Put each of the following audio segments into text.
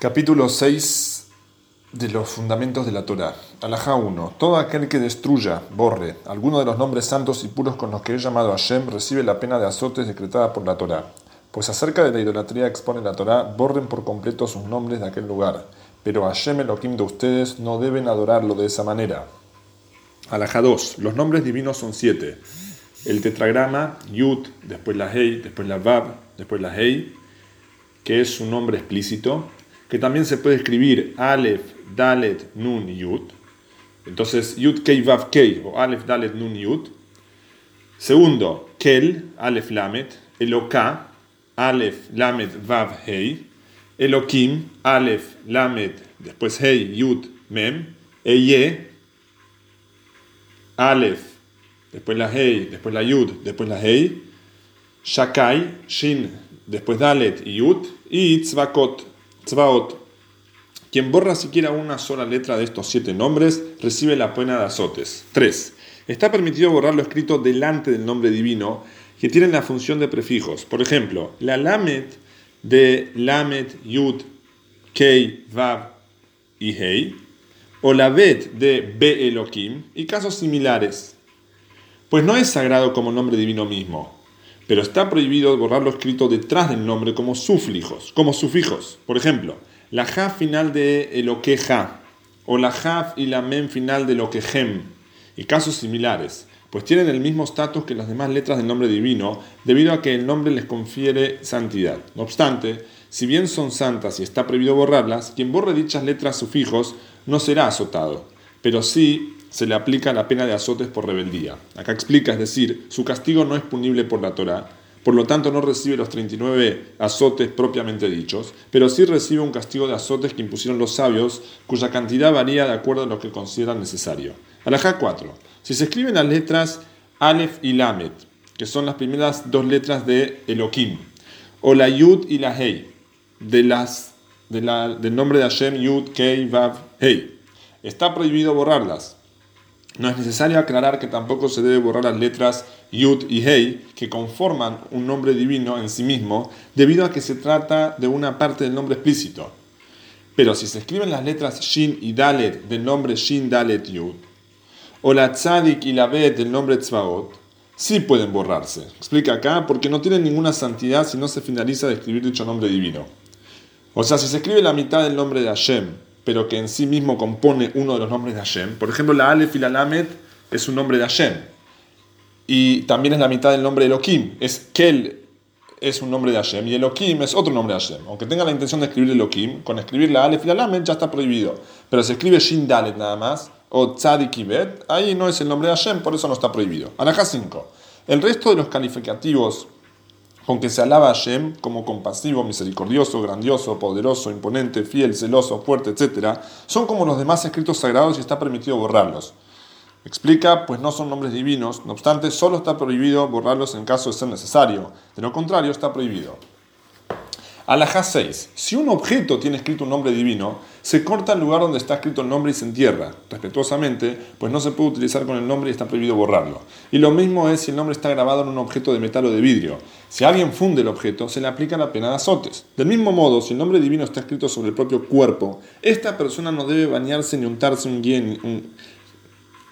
Capítulo 6 de los fundamentos de la Torah. Alajá 1. Todo aquel que destruya, borre, alguno de los nombres santos y puros con los que he llamado a Hashem recibe la pena de azotes decretada por la Torah. Pues acerca de la idolatría expone la Torah, borren por completo sus nombres de aquel lugar. Pero Hashem Elohim de ustedes no deben adorarlo de esa manera. Alajá 2. Los nombres divinos son siete. El tetragrama, Yud, después la Hei, después la Vav, después la Hei, que es un nombre explícito que también se puede escribir Aleph, Dalet, Nun, Yud. Entonces, Yud, Kei, Vav, Kei, o Aleph, Dalet, Nun, Yud. Segundo, Kel, Aleph, Lamet, Eloka, Aleph, Lamet, Vav, Hei. Elokim, Aleph, Lamet, después Hei, Yud, Mem. Eye, Aleph, después la Hei, después la Yud, después la Hei. Shakai, Shin, después Dalet y Yud. Y Tzvakot, Quien borra siquiera una sola letra de estos siete nombres recibe la pena de azotes. 3. Está permitido borrar lo escrito delante del nombre divino que tienen la función de prefijos. Por ejemplo, la Lamet de Lamet, Yud, Kei, Vav y Hei, o la Bet de Be Elohim, y casos similares. Pues no es sagrado como nombre divino mismo, pero está prohibido borrar lo escrito detrás del nombre como sufijos, como sufijos. Por ejemplo, la ja final de eloqueja o la ja y la mem final de eloquejem y casos similares, pues tienen el mismo estatus que las demás letras del nombre divino debido a que el nombre les confiere santidad. No obstante, si bien son santas y está prohibido borrarlas, quien borre dichas letras sufijos no será azotado, pero sí se le aplica la pena de azotes por rebeldía. Acá explica, es decir, su castigo no es punible por la Torah, por lo tanto no recibe los 39 azotes propiamente dichos, pero sí recibe un castigo de azotes que impusieron los sabios, cuya cantidad varía de acuerdo a lo que consideran necesario. Alajá 4. Si se escriben las letras Aleph y Lamet, que son las primeras dos letras de Elohim, o la Yud y la Hei, de las, del nombre de Hashem Yud, Kei, Vav, Hei, está prohibido borrarlas no es necesario aclarar que tampoco se debe borrar las letras Yud y Hei, que conforman un nombre divino en sí mismo, debido a que se trata de una parte del nombre explícito. Pero si se escriben las letras Shin y Dalet del nombre Shin Dalet Yud, o la Tzadik y la Bet del nombre Tzvaot, sí pueden borrarse. Explica acá, porque no tienen ninguna santidad si no se finaliza de escribir dicho nombre divino. O sea, si se escribe la mitad del nombre de Hashem, pero que en sí mismo compone uno de los nombres de Hashem. Por ejemplo, la Aleph y la es un nombre de Hashem. Y también es la mitad del nombre de Elohim. Es Kel es un nombre de Hashem y Elohim es otro nombre de Hashem. Aunque tenga la intención de escribir Elohim, con escribir la Aleph y la Lamed ya está prohibido. Pero si escribe Shin Dalet nada más, o Tzadik Bet, ahí no es el nombre de Hashem, por eso no está prohibido. Alajá 5. El resto de los calificativos con que se alaba a Hashem como compasivo, misericordioso, grandioso, poderoso, imponente, fiel, celoso, fuerte, etc., son como los demás escritos sagrados y está permitido borrarlos. Explica, pues no son nombres divinos, no obstante, solo está prohibido borrarlos en caso de ser necesario, de lo contrario está prohibido. Alajá 6. Si un objeto tiene escrito un nombre divino, se corta el lugar donde está escrito el nombre y se entierra, respetuosamente, pues no se puede utilizar con el nombre y está prohibido borrarlo. Y lo mismo es si el nombre está grabado en un objeto de metal o de vidrio. Si alguien funde el objeto, se le aplica la pena de azotes. Del mismo modo, si el nombre divino está escrito sobre el propio cuerpo, esta persona no debe bañarse ni untarse un guien, un,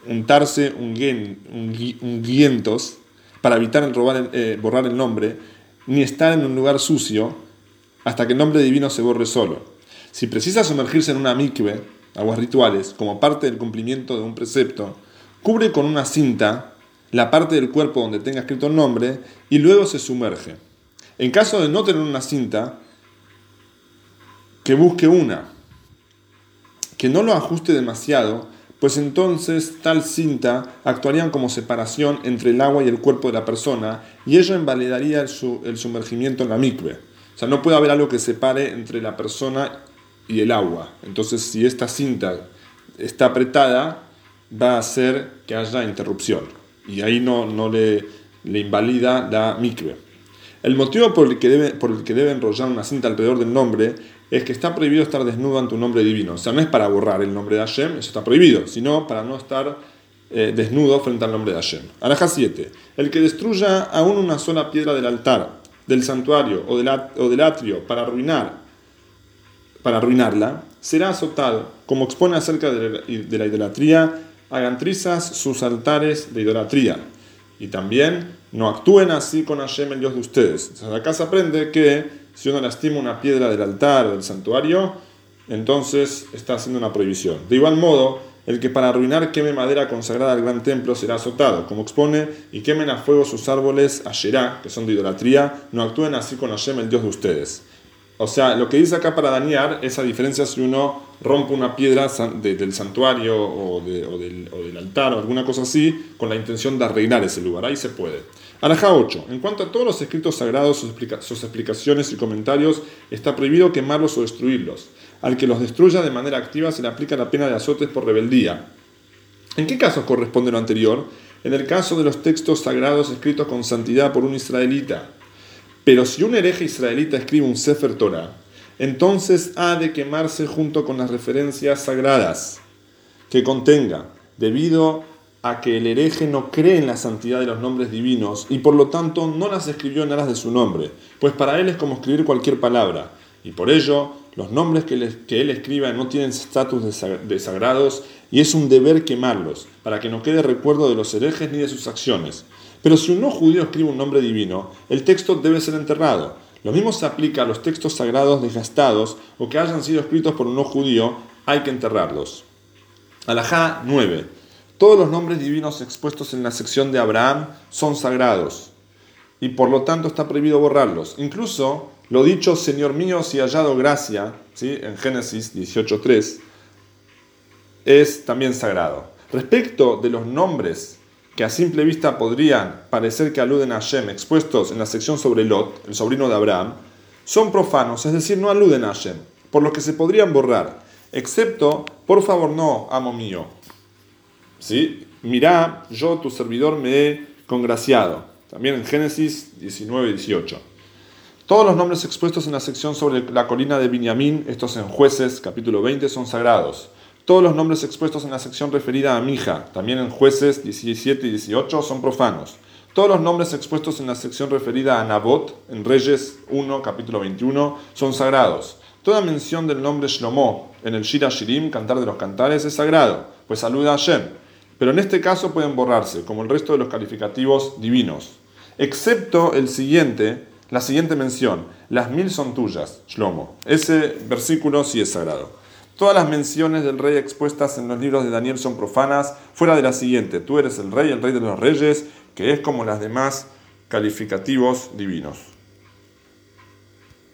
untarse un, guientos para evitar robar, eh, borrar el nombre, ni estar en un lugar sucio hasta que el nombre divino se borre solo. Si precisa sumergirse en una mikve, aguas rituales, como parte del cumplimiento de un precepto, cubre con una cinta la parte del cuerpo donde tenga escrito el nombre y luego se sumerge. En caso de no tener una cinta, que busque una, que no lo ajuste demasiado, pues entonces tal cinta actuaría como separación entre el agua y el cuerpo de la persona y ello invalidaría el, sumergimiento en la mikve. O sea, no puede haber algo que separe entre la persona y el agua. Entonces, si esta cinta está apretada, va a hacer que haya interrupción. Y ahí no, no le, invalida la micve. El motivo por el, que debe, por el que debe enrollar una cinta alrededor del nombre es que está prohibido estar desnudo ante un nombre divino. O sea, no es para borrar el nombre de Hashem, eso está prohibido, sino para no estar eh, desnudo frente al nombre de Hashem. Araja 7. El que destruya aún una sola piedra del altar del santuario o del, atrio para arruinar, para arruinarla, será azotado, como expone acerca de la idolatría, hagan trizas sus altares de idolatría. Y también no actúen así con Hashem, el Dios de ustedes. Entonces, acá se aprende que si uno lastima una piedra del altar o del santuario, entonces está haciendo una prohibición. De igual modo, el que para arruinar queme madera consagrada al gran templo será azotado, como expone, y quemen a fuego sus árboles, Asherá, que son de idolatría, no actúen así con Hashem, el Dios de ustedes. O sea, lo que dice acá para dañar es a diferencia si uno rompe una piedra del santuario o, del, altar o alguna cosa así con la intención de arreglar ese lugar. Ahí se puede. Araja 8. En cuanto a todos los escritos sagrados, sus, sus explicaciones y comentarios, está prohibido quemarlos o destruirlos. Al que los destruya de manera activa se le aplica la pena de azotes por rebeldía. ¿En qué casos corresponde lo anterior? En el caso de los textos sagrados escritos con santidad por un israelita pero si un hereje israelita escribe un Sefer Torah, entonces ha de quemarse junto con las referencias sagradas que contenga, debido a que el hereje no cree en la santidad de los nombres divinos y por lo tanto no las escribió en aras de su nombre, pues para él es como escribir cualquier palabra, y por ello los nombres que, él escriba no tienen estatus de sagrados y es un deber quemarlos, para que no quede recuerdo de los herejes ni de sus acciones. Pero si un no judío escribe un nombre divino, el texto debe ser enterrado. Lo mismo se aplica a los textos sagrados desgastados o que hayan sido escritos por un no judío, hay que enterrarlos. Alajá 9. Todos los nombres divinos expuestos en la sección de Abraham son sagrados y por lo tanto está prohibido borrarlos. Incluso lo dicho, Señor mío, si hallado gracia, ¿sí? en Génesis 18.3, es también sagrado. Respecto de los nombres que a simple vista podrían parecer que aluden a Hashem, expuestos en la sección sobre Lot, el sobrino de Abraham, son profanos, es decir, no aluden a Hashem, por lo que se podrían borrar, excepto, por favor no, amo mío. ¿Sí? Mirá, yo, tu servidor, me he congraciado. También en Génesis 19 y 18. Todos los nombres expuestos en la sección sobre la colina de Binyamin, estos en Jueces, capítulo 20, son sagrados. Todos los nombres expuestos en la sección referida a Mija, también en jueces 17 y 18, son profanos. Todos los nombres expuestos en la sección referida a Nabot, en Reyes 1, capítulo 21, son sagrados. Toda mención del nombre Shlomo en el Shira Shirim, Cantar de los Cantares, es sagrado, pues saluda a Hashem. Pero en este caso pueden borrarse, como el resto de los calificativos divinos. Excepto el siguiente, la siguiente mención, las mil son tuyas, Shlomo. Ese versículo sí es sagrado. Todas las menciones del rey expuestas en los libros de Daniel son profanas, fuera de la siguiente, tú eres el rey, el rey de los reyes, que es como las demás calificativos divinos.